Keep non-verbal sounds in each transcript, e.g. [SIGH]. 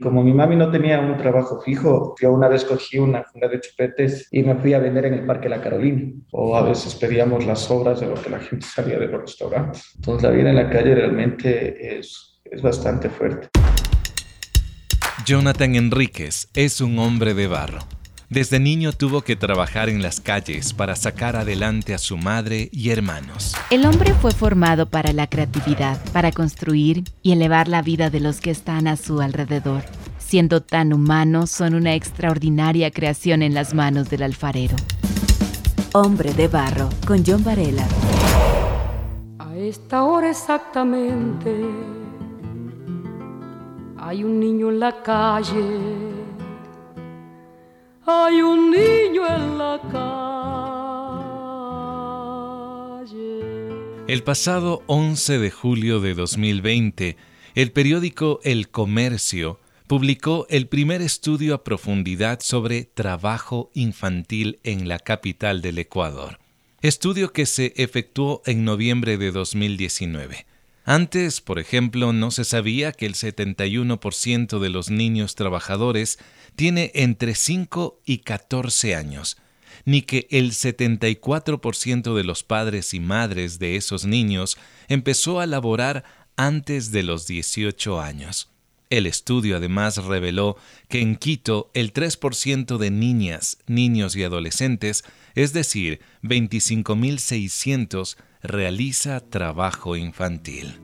Como mi mami no tenía un trabajo fijo, yo una vez cogí una funda de chupetes y me fui a vender en el Parque La Carolina. O a veces pedíamos las sobras de lo que la gente salía de los restaurantes. Entonces la vida en la calle realmente es, es bastante fuerte. Jonathan Enríquez es un hombre de barro. Desde niño tuvo que trabajar en las calles para sacar adelante a su madre y hermanos. El hombre fue formado para la creatividad, para construir y elevar la vida de los que están a su alrededor. Siendo tan humanos, son una extraordinaria creación en las manos del alfarero. Hombre de barro, con John Varela. A esta hora exactamente hay un niño en la calle El pasado 11 de julio de 2020, el periódico El Comercio publicó el primer estudio a profundidad sobre trabajo infantil en la capital del Ecuador, estudio que se efectuó en noviembre de 2019. Antes, por ejemplo, no se sabía que el 71% de los niños trabajadores tiene entre 5 y 14 años, ni que el 74% de los padres y madres de esos niños empezó a laborar antes de los 18 años. El estudio además reveló que en Quito el 3% de niñas, niños y adolescentes, es decir, 25.600, realiza trabajo infantil.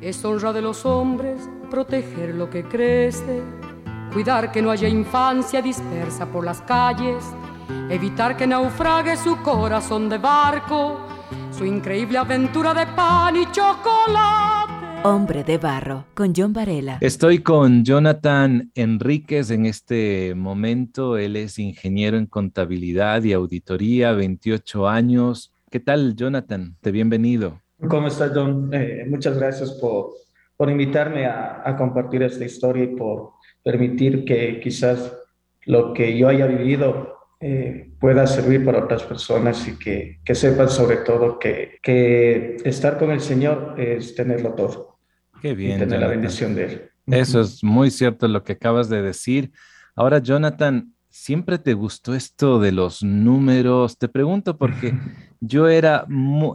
Es honra de los hombres proteger lo que crece cuidar que no haya infancia dispersa por las calles, evitar que naufrague su corazón de barco, su increíble aventura de pan y chocolate. Hombre de barro, con John Varela. Estoy con Jonathan Enríquez en este momento. Él es ingeniero en contabilidad y auditoría, 28 años. ¿Qué tal, Jonathan? Te bienvenido. ¿Cómo estás, John? Eh, muchas gracias por, por invitarme a, a compartir esta historia y por permitir que quizás lo que yo haya vivido eh, pueda servir para otras personas y que, que sepan sobre todo que, que, estar con el Señor es tenerlo todo. Qué bien. Y tener la bendición de Él. Eso es muy cierto lo que acabas de decir. Ahora, Jonathan, ¿siempre te gustó esto de los números? Te pregunto porque [LAUGHS] yo era,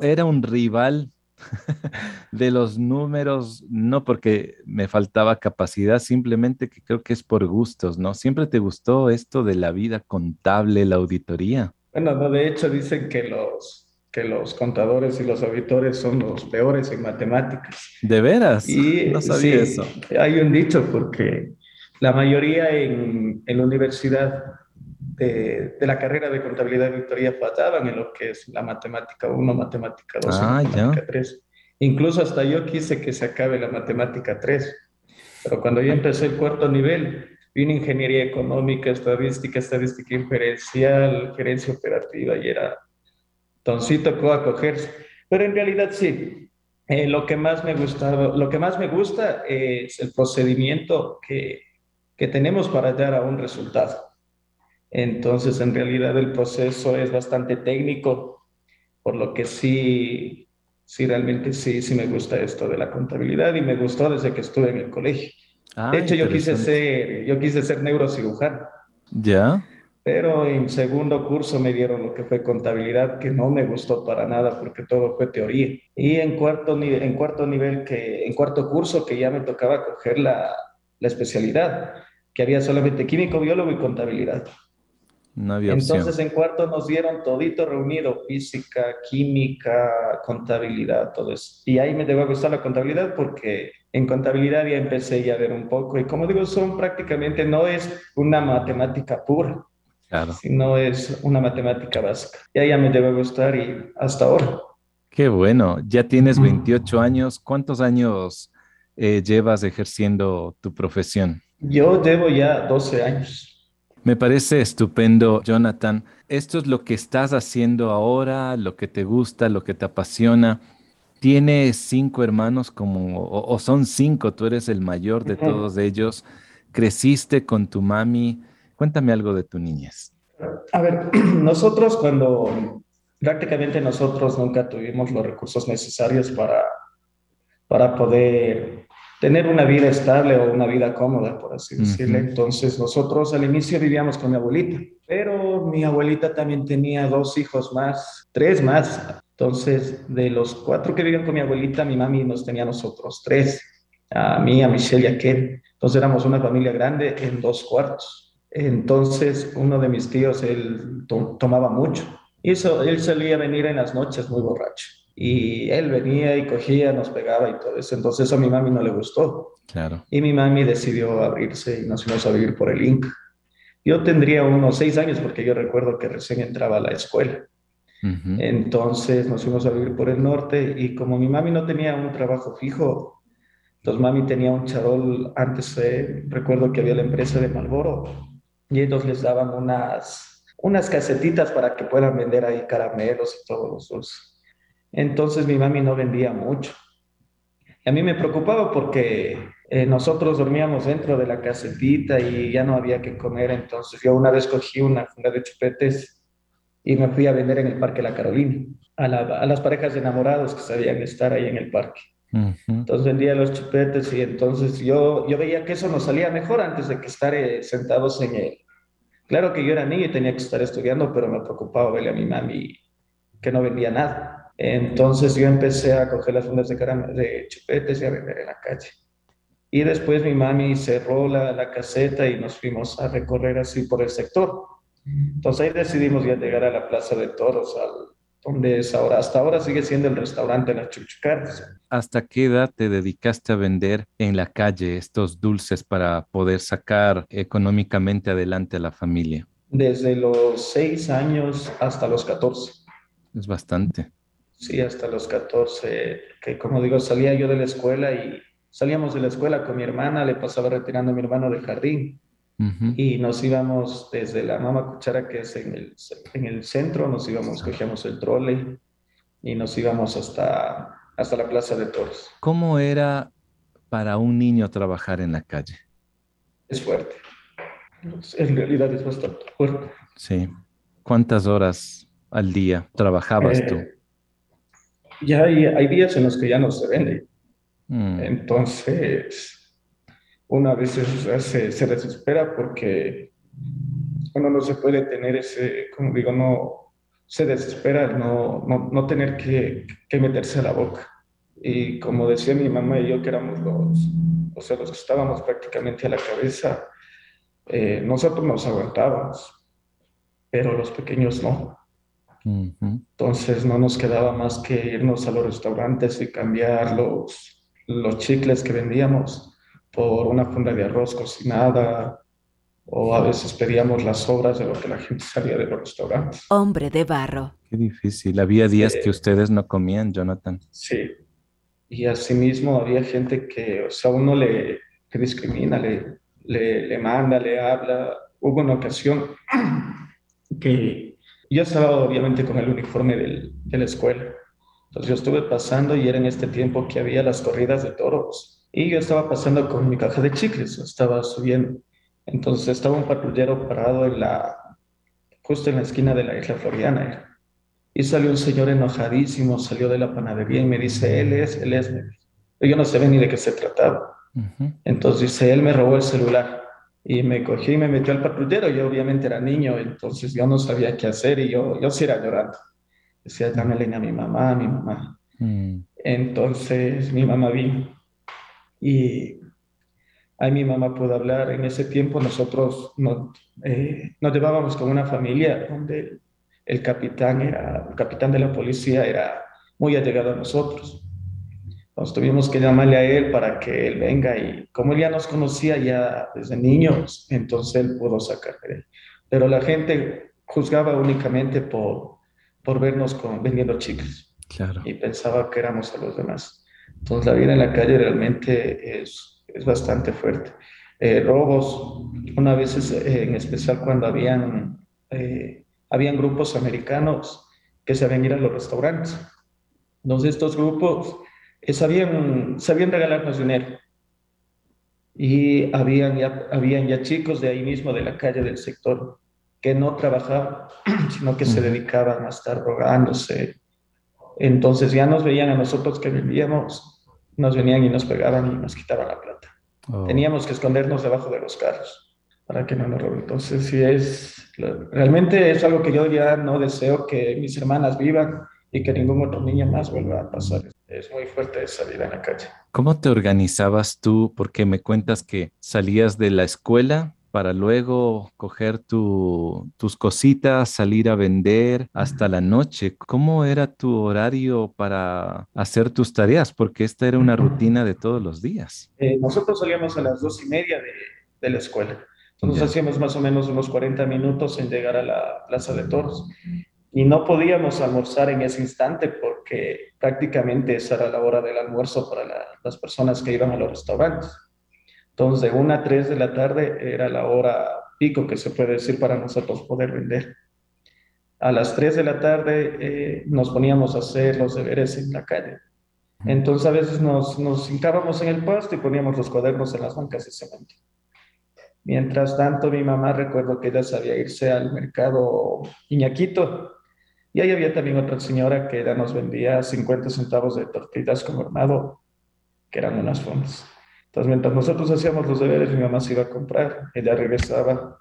era un rival [LAUGHS] de los números, no porque me faltaba capacidad, simplemente que creo que es por gustos, ¿no? ¿Siempre te gustó esto de la vida contable, la auditoría? Bueno, no, de hecho dicen que los, que los contadores y los auditores son los peores en matemáticas. ¿De veras? Y, no sabía eso. Hay un dicho porque la mayoría en, en la universidad de, de, la carrera de contabilidad y auditoría fallaban en lo que es la matemática 1, matemática 2 ah, matemática 3. Incluso hasta yo quise que se acabe la matemática 3, pero cuando yo empecé el cuarto nivel, vino ingeniería económica, estadística, estadística inferencial, gerencia operativa y era toncito que a cogerse. Pero en realidad sí, eh, lo, que más me gustaba, lo que más me gusta es el procedimiento que, que tenemos para llegar a un resultado. Entonces, en realidad el proceso es bastante técnico, por lo que sí sí, realmente sí, sí me gusta esto de la contabilidad y me gustó desde que estuve en el colegio. Ah, de hecho, yo quise ser, yo quise ser neurocirujano. Ya. Pero en segundo curso me dieron lo que fue contabilidad, que no me gustó para nada porque todo fue teoría. Y en cuarto, en cuarto nivel, que, en cuarto curso, que ya me tocaba coger la, la especialidad, que había solamente químico, biólogo y contabilidad. No había Entonces en cuarto nos dieron todito reunido, física, química, contabilidad, todo eso. Y ahí me debo a gustar la contabilidad porque en contabilidad ya empecé ya a ver un poco. Y como digo, son prácticamente, no es una matemática pura, claro. sino es una matemática básica. Y ahí ya me debe gustar y hasta ahora. Qué bueno, ya tienes 28 años. ¿Cuántos años eh, llevas ejerciendo tu profesión? Yo llevo ya 12 años. Me parece estupendo, Jonathan. Esto es lo que estás haciendo ahora, lo que te gusta, lo que te apasiona. Tienes cinco hermanos como, o, son cinco, tú eres el mayor de todos ellos. Creciste con tu mami. Cuéntame algo de tu niñez. A ver, [CLEARS THROAT] nosotros cuando prácticamente nosotros nunca tuvimos los recursos necesarios para, para poder tener una vida estable o una vida cómoda, por así decirlo. Entonces nosotros al inicio vivíamos con mi abuelita, pero mi abuelita también tenía dos hijos más, tres más. Entonces, de los cuatro que vivían con mi abuelita, mi mami nos tenía a nosotros tres, a mí, a Michelle y a Ken. Entonces éramos una familia grande en dos cuartos. Entonces, uno de mis tíos, él tomaba mucho. Y eso, él solía venir en las noches muy borracho. Y él venía y cogía, nos pegaba y todo eso. Entonces, a mi mami no le gustó. Claro. Y mi mami decidió abrirse y nos fuimos a vivir por el Inca. Yo tendría unos seis años porque yo recuerdo que recién entraba a la escuela. Entonces nos fuimos a vivir por el norte y como mi mami no tenía un trabajo fijo, entonces mami tenía un charol, antes eh, recuerdo que había la empresa de Malboro y ellos les daban unas, unas casetitas para que puedan vender ahí caramelos y todos los dulces. Entonces mi mami no vendía mucho. Y a mí me preocupaba porque eh, nosotros dormíamos dentro de la casetita y ya no había que comer. Entonces yo una vez cogí una funda de chupetes y me fui a vender en el Parque La Carolina a, a las parejas de enamorados que sabían estar ahí en el parque. Entonces vendía los chupetes y entonces yo, yo veía que eso nos salía mejor antes de que estar eh, sentados en él. Claro que yo era niño y tenía que estar estudiando, pero me preocupaba verle a mi mami que no vendía nada. Entonces yo empecé a coger las fundas de, de chupetes y a vender en la calle. Y después mi mami cerró la, la caseta y nos fuimos a recorrer así por el sector. Entonces ahí decidimos ya llegar a la Plaza de Toros, al, donde es ahora. Hasta ahora sigue siendo el restaurante Las Chuchucaras. ¿Hasta qué edad te dedicaste a vender en la calle estos dulces para poder sacar económicamente adelante a la familia? Desde los seis años hasta los 14. Es bastante. Sí, hasta los 14, que como digo, salía yo de la escuela y salíamos de la escuela con mi hermana, le pasaba retirando a mi hermano del jardín y nos íbamos desde la Mama Cuchara, que es en el, en el centro, nos íbamos, cogíamos el trole y nos íbamos hasta, hasta la Plaza de Toros. ¿Cómo era para un niño trabajar en la calle? Es fuerte. En realidad es bastante fuerte. Sí. ¿Cuántas horas al día trabajabas tú? Ya hay, hay, días en los que ya no se vende. Mm. Entonces, uno a veces se, se, desespera porque uno no se puede tener ese, como digo, no se desespera no, no, no tener que, que, meterse a la boca. Y como decía mi mamá y yo, que éramos los, o sea, los que estábamos prácticamente a la cabeza, eh, nosotros nos aguantábamos, pero los pequeños no. Entonces no nos quedaba más que irnos a los restaurantes y cambiar los, los chicles que vendíamos por una funda de arroz cocinada o a veces pedíamos las sobras de lo que la gente salía de los restaurantes. Hombre de barro. Qué difícil. Había días que ustedes no comían, Jonathan. Sí. Y asimismo había gente que, o sea, uno le, discrimina, le, le, le, manda, le habla. Hubo una ocasión que yo estaba obviamente con el uniforme del, de la escuela. Entonces yo estuve pasando y era en este tiempo que había las corridas de toros y yo estaba pasando con mi caja de chicles, estaba subiendo. Entonces estaba un patrullero parado en la, justo en la esquina de la isla Floriana. Y salió un señor enojadísimo, salió de la panadería y me dice, él es, él es. Yo no sabía ni de qué se trataba. Entonces dice, él me robó el celular. Y me cogí y me metió al patrullero. Yo obviamente era niño, entonces yo no sabía qué hacer y yo, yo sí era llorando. Decía, dámele a mi mamá, a mi mamá. Mm. Entonces mi mamá vino y ahí mi mamá pudo hablar. En ese tiempo nosotros nos, eh, nos llevábamos con una familia donde el capitán, era, el capitán de la policía era muy allegado a nosotros. Nos tuvimos que llamarle a él para que él venga y como él ya nos conocía ya desde niños, entonces él pudo sacar de él. Pero la gente juzgaba únicamente por, por vernos con, vendiendo chicles. Claro. Y pensaba que éramos a los demás. Entonces la vida en la calle realmente es, es bastante fuerte. Eh, robos, una vez eh, en especial cuando habían, eh, habían grupos americanos que sabían ir a los restaurantes. Entonces estos grupos sabían, sabían regalarnos dinero. Y habían ya, habían ya chicos de ahí mismo, de la calle, del sector, que no trabajaban, [CLEARS THROAT] sino que se dedicaban a estar rogándose, entonces ya nos veían a nosotros que vivíamos nos venían y nos pegaban y nos quitaban la plata. Oh. Teníamos que escondernos debajo de los carros para que no nos roben. Entonces, sí es, realmente es algo que yo ya no deseo que mis hermanas vivan y que ningún otro niño más vuelva a pasar. Es muy fuerte vida en la calle. ¿Cómo te organizabas tú? Porque me cuentas que salías de la escuela para luego coger tus cositas, salir a vender hasta la noche. ¿Cómo era tu horario para hacer tus tareas? Porque esta era una rutina de todos los días. Eh, nosotros salíamos a las dos y media de, de la escuela. Entonces hacíamos más o menos unos 40 minutos en llegar a la Plaza de Toros. Y no podíamos almorzar en ese instante porque prácticamente esa era la hora del almuerzo para las personas que iban a los restaurantes. Entonces, de 1 a 3 de la tarde era la hora pico que se puede decir para nosotros poder vender. A las 3 de la tarde eh, nos poníamos a hacer los deberes en la calle. Entonces, a veces nos, nos hincábamos en el pasto y poníamos los cuadernos en las bancas de cemento. Mientras tanto, mi mamá recuerdo que ella sabía irse al mercado Iñaquito y ahí había también otra señora que ella nos vendía 50 centavos de tortillas con hornado, que eran unas fondas. Entonces, mientras nosotros hacíamos los deberes, mi mamá se iba a comprar, ella regresaba,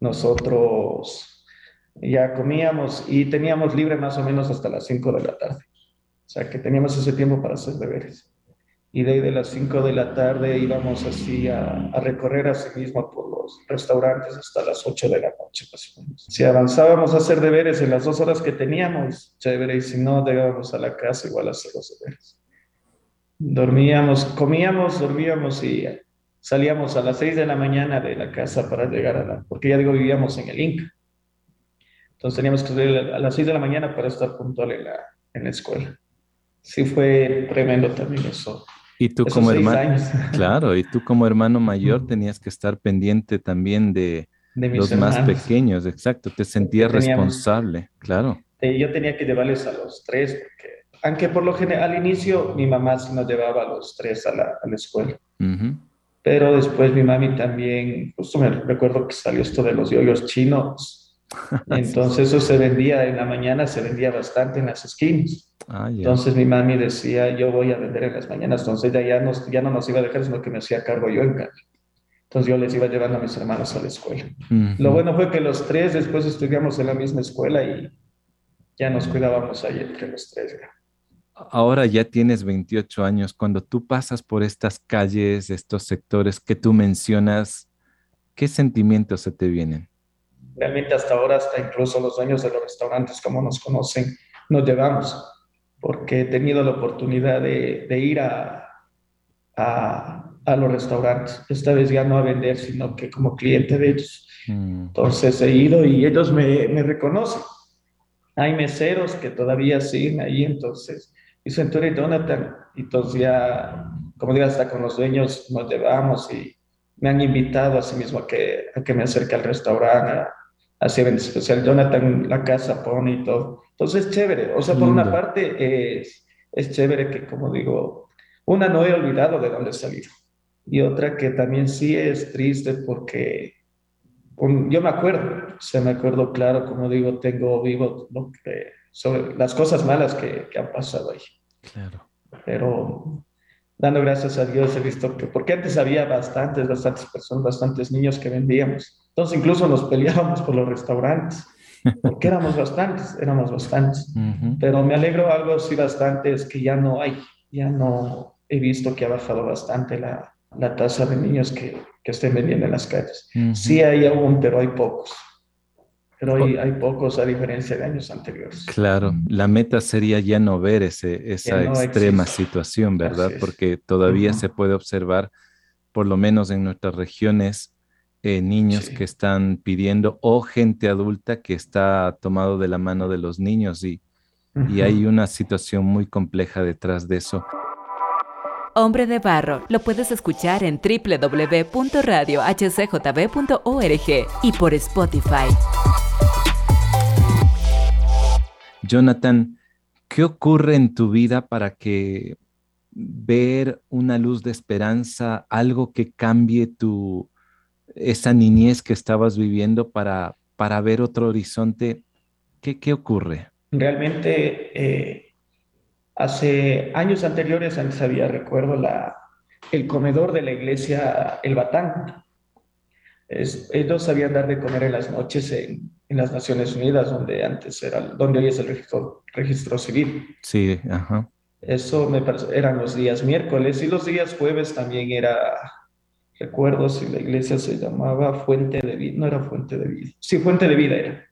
nosotros ya comíamos y teníamos libre más o menos hasta las 5 de la tarde. O sea, que teníamos ese tiempo para hacer deberes. Y de ahí de las 5 de la tarde íbamos así a, a, recorrer a sí mismo por los restaurantes hasta las 8 de la noche, más o menos. Si avanzábamos a hacer deberes en las dos horas que teníamos, chévere, y si no, llegábamos a la casa igual a hacer los deberes. Dormíamos, comíamos, dormíamos y salíamos a las 6 de la mañana de la casa para llegar a la, porque ya digo, vivíamos en el Inca. Entonces teníamos que salir a las 6 de la mañana para estar puntual en la, en la escuela. Sí fue tremendo también eso. Y tú como hermano, [LAUGHS] claro, y tú como hermano mayor tenías que estar pendiente también de, los más pequeños, exacto, te sentías responsable, claro. Yo tenía que llevarles a los tres, porque aunque por lo general al inicio mi mamá sí nos llevaba a los tres a la, a la escuela. Pero después mi mami también, justo me recuerdo que salió esto de los yoyos chinos. [LAUGHS] Entonces eso se vendía en la mañana, se vendía bastante en las esquinas. Ah, entonces mi mami decía, yo voy a vender en las mañanas. Entonces ella ya, nos, ya no nos iba a dejar, sino que me hacía cargo yo en cambio. Entonces yo les iba llevando a mis hermanos a la escuela. Lo bueno fue que los tres después estudiamos en la misma escuela y ya nos cuidábamos ahí entre los tres. Ya ahora ya tienes 28 años, cuando tú pasas por estas calles, estos sectores que tú mencionas, ¿qué sentimientos se te vienen? Realmente hasta ahora, hasta incluso los dueños de los restaurantes, como nos conocen, nos llevamos, porque he tenido la oportunidad de, ir a, a, los restaurantes, esta vez ya no a vender, sino que como cliente de ellos. Mm. Entonces he ido y ellos me, me reconocen. Hay meseros que todavía siguen ahí, entonces y Centura y Jonathan. Y entonces ya, como digo, hasta con los dueños nos llevamos y me han invitado a sí mismo a que, a que me acerque al restaurante, así en especial Jonathan la casa pone y todo. Entonces es chévere. O sea, por una parte es, es chévere que, como digo, una no he olvidado de dónde he salido. Y otra que también sí es triste porque yo me acuerdo, se me acuerdo claro, como digo, tengo vivo lo que sobre las cosas malas que, que han pasado ahí. Claro. Pero dando gracias a Dios he visto que, porque antes había bastantes, bastantes personas, bastantes niños que vendíamos. Entonces incluso nos peleábamos por los restaurantes, porque éramos bastantes, éramos bastantes. Pero me alegro algo sí bastante, es que ya no hay, ya no he visto que ha bajado bastante la, la tasa de niños que, que estén vendiendo en las calles. Sí hay aún, pero hay pocos pero hay, hay, pocos a diferencia de años anteriores. Claro, la meta sería ya no ver ese, esa extrema situación, ¿verdad? Porque todavía se puede observar, por lo menos en nuestras regiones, eh, niños que están pidiendo o gente adulta que está tomado de la mano de los niños y, y hay una situación muy compleja detrás de eso. Hombre de Barro lo puedes escuchar en www.radiohcjb.org y por Spotify. Jonathan, ¿qué ocurre en tu vida para que ver una luz de esperanza, algo que cambie tu esa niñez que estabas viviendo para, para ver otro horizonte? ¿Qué, qué ocurre? Realmente, eh, Hace años anteriores, antes había, recuerdo, la, el comedor de la iglesia El Batán. ellos sabían dar de comer en las noches en, en, las Naciones Unidas, donde antes era, donde hoy es el registro, registro civil. Sí, ajá. Eso me eran los días miércoles y los días jueves también era, recuerdo si la iglesia se llamaba Fuente de Vida, no era Fuente de Vida, sí, Fuente de Vida era.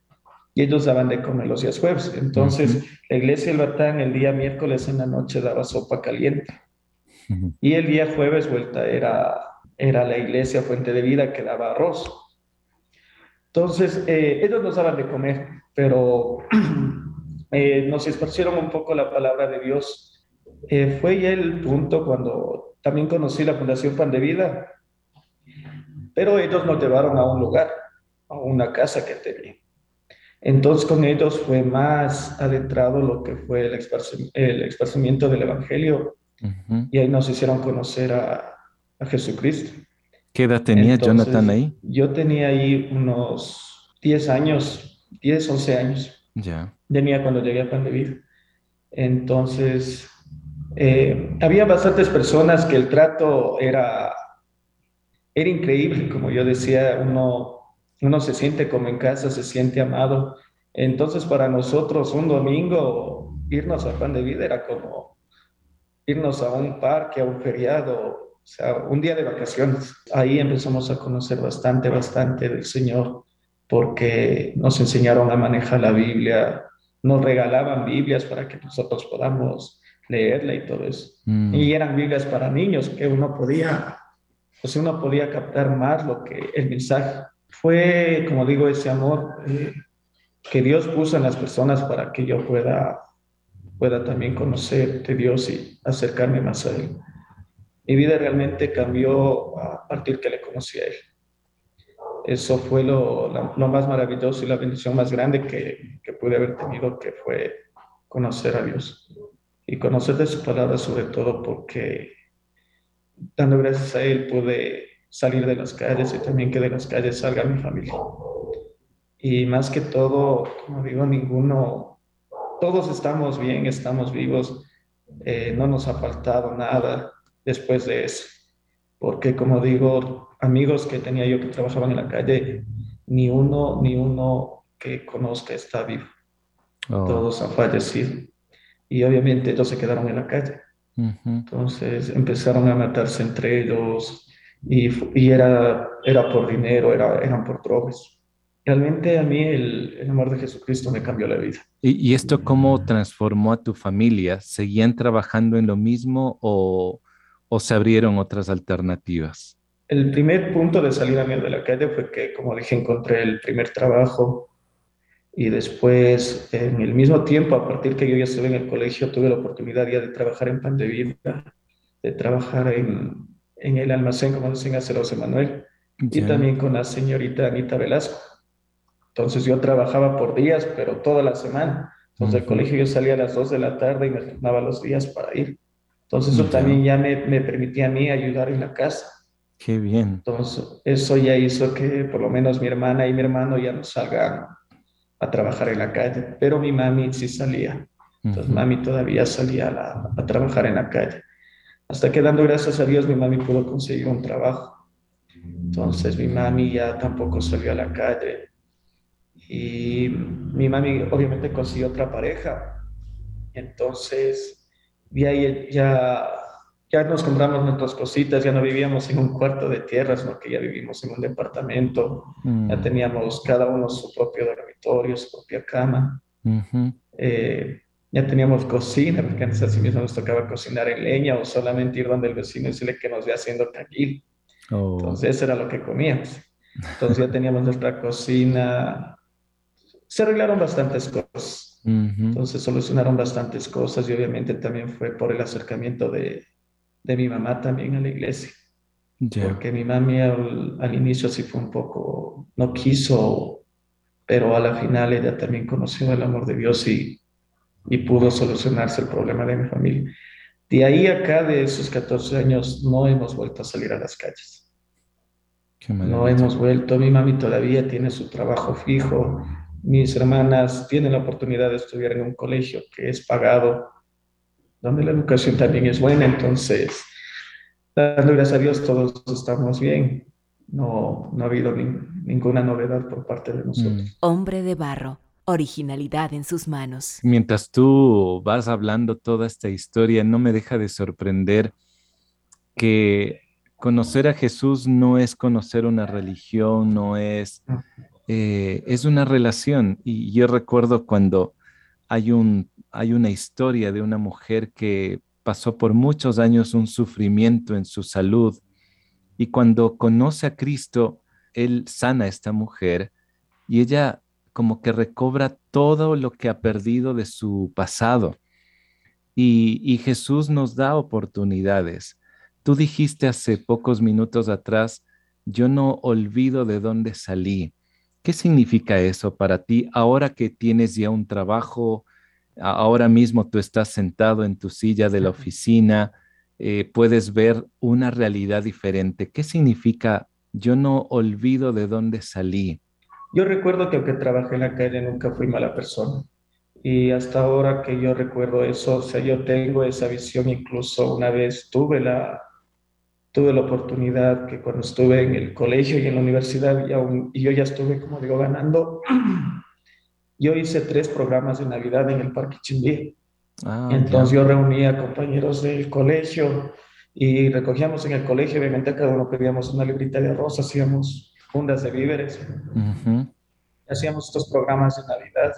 Y ellos daban de comer los días jueves. Entonces, la iglesia del Batán el día miércoles en la noche daba sopa caliente. Y el día jueves vuelta era, era la iglesia Fuente de Vida que daba arroz. Entonces, eh, ellos nos daban de comer, pero [CLEARS THROAT] eh, nos esparcieron un poco la palabra de Dios eh, fue ya el punto cuando también conocí la Fundación Pan de Vida, pero ellos nos llevaron a un lugar, a una casa que tenía. Entonces con ellos fue más adentrado lo que fue el, esparcimiento, del Evangelio y ahí nos hicieron conocer a, Jesucristo. ¿Qué edad tenía Jonathan ahí? Yo tenía ahí unos 10 años, 10, 11 años. Ya. Tenía cuando llegué a Pan de Vida. Entonces, eh, había bastantes personas que el trato era, era increíble, como yo decía, uno, uno se siente como en casa, se siente amado. Entonces para nosotros un domingo irnos a Pan de Vida era como irnos a un parque, a un feriado, o sea, un día de vacaciones. Ahí empezamos a conocer bastante, bastante del Señor, porque nos enseñaron a manejar la Biblia, nos regalaban Biblias para que nosotros podamos leerla y todo eso. Mm. Y eran Biblias para niños que uno podía, pues uno podía captar más lo que el mensaje. Fue, como digo, ese amor eh, que Dios puso en las personas para que yo pueda, pueda también conocer de Dios y acercarme más a Él. Mi vida realmente cambió a partir que le conocí a Él. Eso fue lo, lo más maravilloso y la bendición más grande que, que pude haber tenido, que fue conocer a Dios y conocer de su palabra sobre todo porque dando gracias a Él pude salir de las calles y también que de las calles salga mi familia. Y más que todo, como digo, ninguno, todos estamos bien, estamos vivos, eh, no nos ha faltado nada después de eso. Porque como digo, amigos que tenía yo que trabajaban en la calle, ni uno, ni uno que conozca está vivo. Oh. Todos han fallecido y obviamente ellos se quedaron en la calle. Entonces empezaron a matarse entre ellos y, y, era, era por dinero, era, eran por drogas. Realmente a mí el, el, amor de Jesucristo me cambió la vida. ¿Y, ¿Y, esto cómo transformó a tu familia? ¿Seguían trabajando en lo mismo o, o se abrieron otras alternativas? El primer punto de salida mía de la calle fue que, como dije, encontré el primer trabajo y después, en el mismo tiempo, a partir que yo ya estuve en el colegio, tuve la oportunidad ya de trabajar en Pan de Vida, de trabajar en, en el almacén, como dicen hace José Manuel, y también con la señorita Anita Velasco. Entonces yo trabajaba por días, pero toda la semana. Entonces del colegio yo salía a las 2 de la tarde y me tornaba los días para ir. Entonces eso también ya me, me permitía a mí ayudar en la casa. Qué bien. Entonces eso ya hizo que por lo menos mi hermana y mi hermano ya no salgan a trabajar en la calle, pero mi mami sí salía. Entonces mami todavía salía a, trabajar en la calle. Hasta que dando gracias a Dios mi mami pudo conseguir un trabajo. Entonces mi mami ya tampoco salió a la calle. Y mi mami obviamente consiguió otra pareja. Entonces, ahí ya ya nos compramos nuestras cositas, ya no vivíamos en un cuarto de tierra, sino que ya vivimos en un departamento, ya mm. teníamos cada uno su propio dormitorio, su propia cama, eh, ya teníamos cocina, porque antes así mismo nos tocaba cocinar en leña o solamente ir donde el vecino y decirle que nos ve haciendo caguil. Oh. Entonces eso era lo que comíamos. Entonces ya teníamos nuestra cocina, se arreglaron bastantes cosas. Entonces solucionaron bastantes cosas y obviamente también fue por el acercamiento de, de mi mamá también a la iglesia. Porque mi mami al, inicio sí fue un poco, no quiso, pero a la final ella también conoció el amor de Dios y, y pudo solucionarse el problema de mi familia. De ahí acá, de esos 14 años, no hemos vuelto a salir a las calles. No hemos vuelto. Mi mami todavía tiene su trabajo fijo. Mis hermanas tienen la oportunidad de estudiar en un colegio que es pagado donde la educación también es buena, entonces, dando gracias a Dios, todos estamos bien. No, no ha habido ninguna novedad por parte de nosotros. Mm. Hombre de barro, originalidad en sus manos. Mientras tú vas hablando toda esta historia, no me deja de sorprender que conocer a Jesús no es conocer una religión, no es, eh, es una relación. Y yo recuerdo cuando hay, un, hay una historia de una mujer que pasó por muchos años un sufrimiento en su salud y cuando conoce a Cristo, Él sana a esta mujer y ella como que recobra todo lo que ha perdido de su pasado. Y, y Jesús nos da oportunidades. Tú dijiste hace pocos minutos atrás, yo no olvido de dónde salí. ¿Qué significa eso para ti ahora que tienes ya un trabajo? Ahora mismo tú estás sentado en tu silla de la oficina, eh, puedes ver una realidad diferente. ¿Qué significa yo no olvido de dónde salí? Yo recuerdo que aunque trabajé en la calle nunca fui mala persona. Y hasta ahora que yo recuerdo eso, o sea, yo tengo esa visión, incluso una vez tuve la, tuve la oportunidad que cuando estuve en el colegio y en la universidad, y, aún, y yo ya estuve, como digo, ganando, [CLEARS THROAT] yo hice tres programas de Navidad en el Parque Chimbí. Ah, Entonces yo reunía compañeros del colegio y recogíamos en el colegio, obviamente cada uno pedíamos una librita de arroz, hacíamos fundas de víveres, hacíamos estos programas de Navidad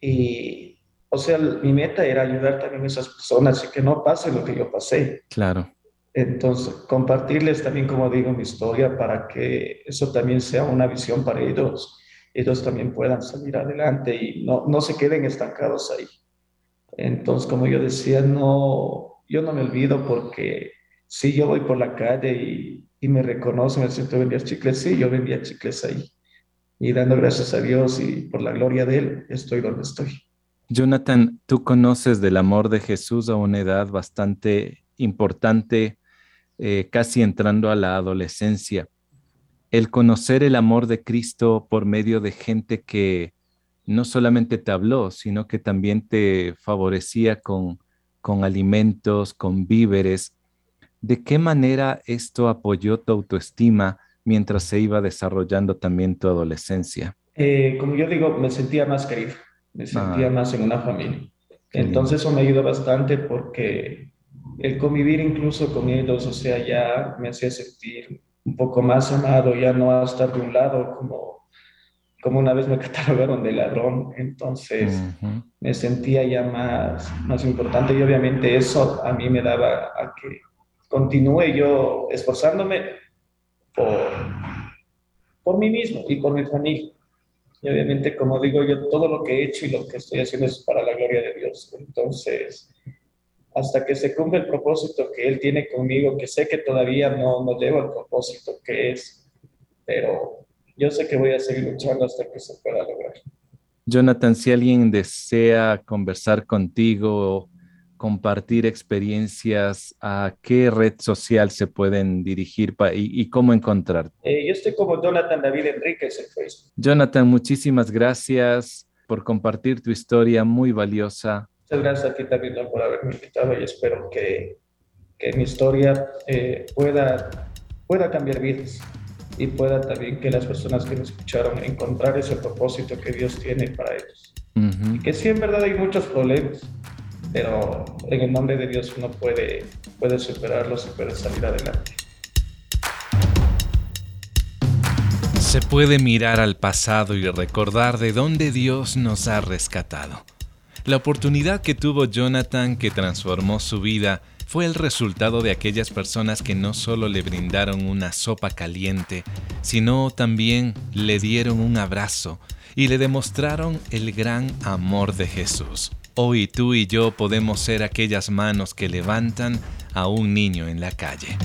y, o sea, mi meta era ayudar también a esas personas y que no pase lo que yo pasé. Claro. Entonces, compartirles también, como digo, mi historia para que eso también sea una visión para ellos, ellos también puedan salir adelante y no, no se queden estancados ahí. Entonces, como yo decía, no, yo no me olvido porque si yo voy por la calle y, me reconocen, me siento vendía chicles, sí, yo vendía chicles ahí. Y dando gracias a Dios y por la gloria de Él, estoy donde estoy. Jonathan, tú conoces del amor de Jesús a una edad bastante importante, eh, casi entrando a la adolescencia. El conocer el amor de Cristo por medio de gente que no solamente te habló, sino que también te favorecía con, con alimentos, con víveres. ¿De qué manera esto apoyó tu autoestima mientras se iba desarrollando también tu adolescencia? Eh, como yo digo, me sentía más querido, me sentía ah. más en una familia. Entonces eso me ayudó bastante porque el convivir incluso con ellos, o sea, ya me hacía sentir un poco más amado, ya no estar de un lado como como una vez me [LAUGHS] catalogaron de ladrón, entonces me sentía ya más, más importante y obviamente eso a mí me daba a que continúe yo esforzándome por, por mí mismo y por mi familia. Y obviamente, como digo yo, todo lo que he hecho y lo que estoy haciendo es para la gloria de Dios. Entonces, hasta que se cumpla el propósito que Él tiene conmigo, que sé que todavía no, no llevo el propósito que es, pero yo sé que voy a seguir luchando hasta que se pueda lograr. Jonathan, si alguien desea conversar contigo compartir experiencias, ¿a qué red social se pueden dirigir y, cómo encontrar? Eh, yo estoy como Jonathan David Enríquez en Facebook. Jonathan, muchísimas gracias por compartir tu historia muy valiosa. Muchas gracias a ti también por haberme invitado y espero que, que mi historia eh, pueda, pueda cambiar vidas y pueda también que las personas que me escucharon encontrar ese propósito que Dios tiene para ellos. Y que sí, en verdad hay muchos problemas, pero en el nombre de Dios uno puede, puede superarlos y puede salir adelante. Se puede mirar al pasado y recordar de dónde Dios nos ha rescatado. La oportunidad que tuvo Jonathan que transformó su vida fue el resultado de aquellas personas que no solo le brindaron una sopa caliente, sino también le dieron un abrazo y le demostraron el gran amor de Jesús. Hoy tú y yo podemos ser aquellas manos que levantan a un niño en la calle.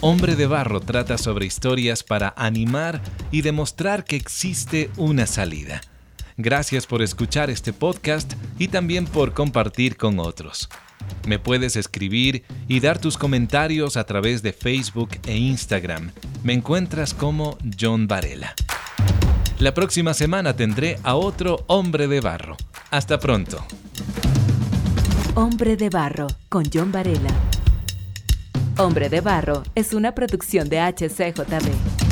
Hombre de Barro trata sobre historias para animar y demostrar que existe una salida. Gracias por escuchar este podcast y también por compartir con otros. Me puedes escribir y dar tus comentarios a través de Facebook e Instagram. Me encuentras como John Varela. La próxima semana tendré a otro hombre de barro. Hasta pronto. Hombre de Barro con John Varela. Hombre de Barro es una producción de HCJB.